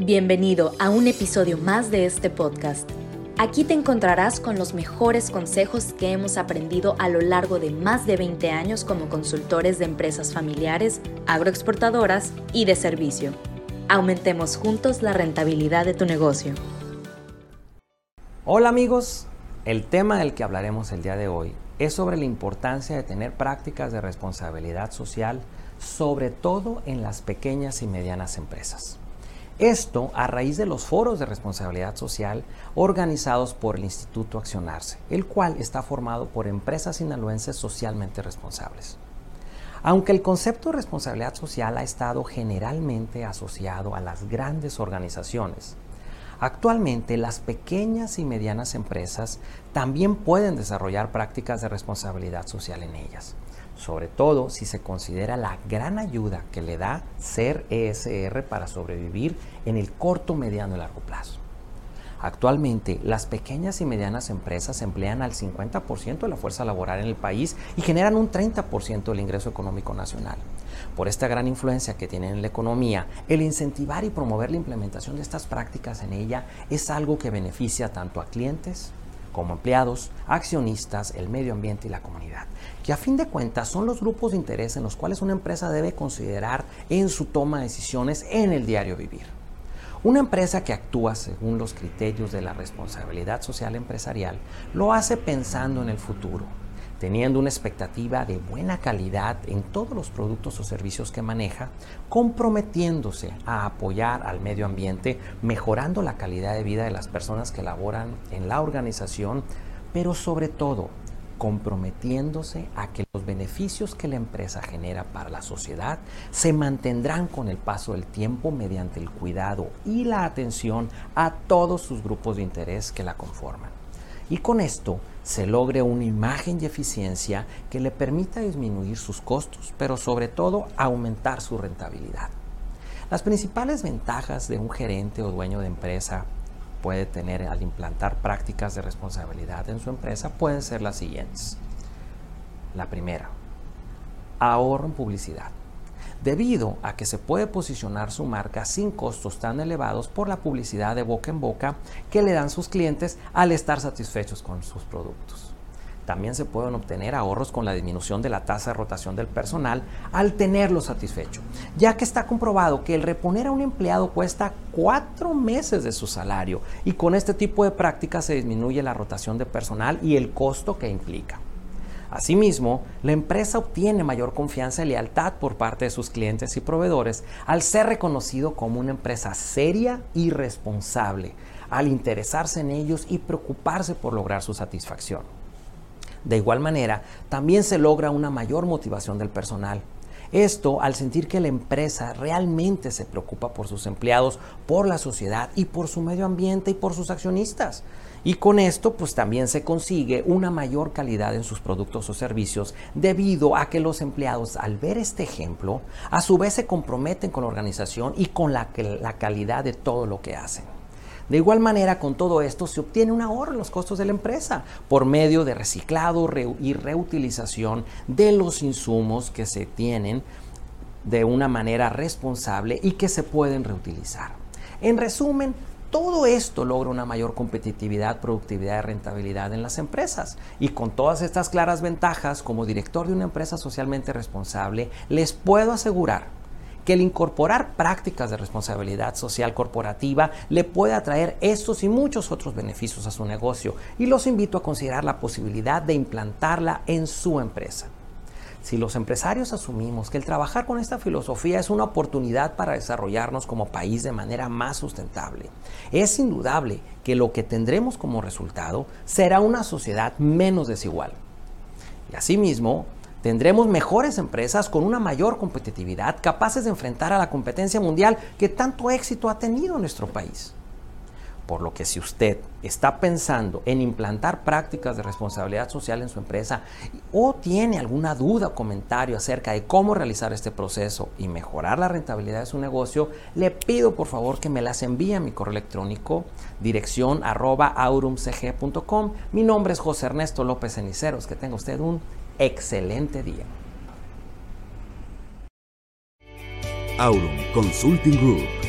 Bienvenido a un episodio más de este podcast. Aquí te encontrarás con los mejores consejos que hemos aprendido a lo largo de más de 20 años como consultores de empresas familiares, agroexportadoras y de servicio. Aumentemos juntos la rentabilidad de tu negocio. Hola amigos, el tema del que hablaremos el día de hoy es sobre la importancia de tener prácticas de responsabilidad social, sobre todo en las pequeñas y medianas empresas. Esto a raíz de los foros de responsabilidad social organizados por el Instituto Accionarse, el cual está formado por empresas sinaloenses socialmente responsables. Aunque el concepto de responsabilidad social ha estado generalmente asociado a las grandes organizaciones, actualmente las pequeñas y medianas empresas también pueden desarrollar prácticas de responsabilidad social en ellas sobre todo si se considera la gran ayuda que le da ser ESR para sobrevivir en el corto, mediano y largo plazo. Actualmente, las pequeñas y medianas empresas emplean al 50% de la fuerza laboral en el país y generan un 30% del ingreso económico nacional. Por esta gran influencia que tienen en la economía, el incentivar y promover la implementación de estas prácticas en ella es algo que beneficia tanto a clientes como empleados, accionistas, el medio ambiente y la comunidad, que a fin de cuentas son los grupos de interés en los cuales una empresa debe considerar en su toma de decisiones en el diario vivir. Una empresa que actúa según los criterios de la responsabilidad social empresarial lo hace pensando en el futuro, teniendo una expectativa de buena calidad en todos los productos o servicios que maneja, comprometiéndose a apoyar al medio ambiente, mejorando la calidad de vida de las personas que laboran en la organización, pero sobre todo comprometiéndose a que los beneficios que la empresa genera para la sociedad se mantendrán con el paso del tiempo mediante el cuidado y la atención a todos sus grupos de interés que la conforman. Y con esto se logre una imagen y eficiencia que le permita disminuir sus costos, pero sobre todo aumentar su rentabilidad. Las principales ventajas de un gerente o dueño de empresa puede tener al implantar prácticas de responsabilidad en su empresa pueden ser las siguientes. La primera, ahorro en publicidad debido a que se puede posicionar su marca sin costos tan elevados por la publicidad de boca en boca que le dan sus clientes al estar satisfechos con sus productos. También se pueden obtener ahorros con la disminución de la tasa de rotación del personal al tenerlo satisfecho, ya que está comprobado que el reponer a un empleado cuesta cuatro meses de su salario y con este tipo de prácticas se disminuye la rotación de personal y el costo que implica. Asimismo, la empresa obtiene mayor confianza y lealtad por parte de sus clientes y proveedores al ser reconocido como una empresa seria y responsable, al interesarse en ellos y preocuparse por lograr su satisfacción. De igual manera, también se logra una mayor motivación del personal. Esto al sentir que la empresa realmente se preocupa por sus empleados, por la sociedad y por su medio ambiente y por sus accionistas. Y con esto pues también se consigue una mayor calidad en sus productos o servicios debido a que los empleados al ver este ejemplo a su vez se comprometen con la organización y con la, la calidad de todo lo que hacen. De igual manera, con todo esto se obtiene un ahorro en los costos de la empresa por medio de reciclado y reutilización de los insumos que se tienen de una manera responsable y que se pueden reutilizar. En resumen, todo esto logra una mayor competitividad, productividad y rentabilidad en las empresas. Y con todas estas claras ventajas, como director de una empresa socialmente responsable, les puedo asegurar que el incorporar prácticas de responsabilidad social corporativa le puede atraer estos y muchos otros beneficios a su negocio y los invito a considerar la posibilidad de implantarla en su empresa. Si los empresarios asumimos que el trabajar con esta filosofía es una oportunidad para desarrollarnos como país de manera más sustentable, es indudable que lo que tendremos como resultado será una sociedad menos desigual. Y asimismo, tendremos mejores empresas con una mayor competitividad capaces de enfrentar a la competencia mundial que tanto éxito ha tenido nuestro país. Por lo que si usted está pensando en implantar prácticas de responsabilidad social en su empresa o tiene alguna duda o comentario acerca de cómo realizar este proceso y mejorar la rentabilidad de su negocio, le pido por favor que me las envíe a mi correo electrónico dirección arroba aurumcg.com. Mi nombre es José Ernesto López Ceniceros. Que tenga usted un excelente día. Aurum Consulting Group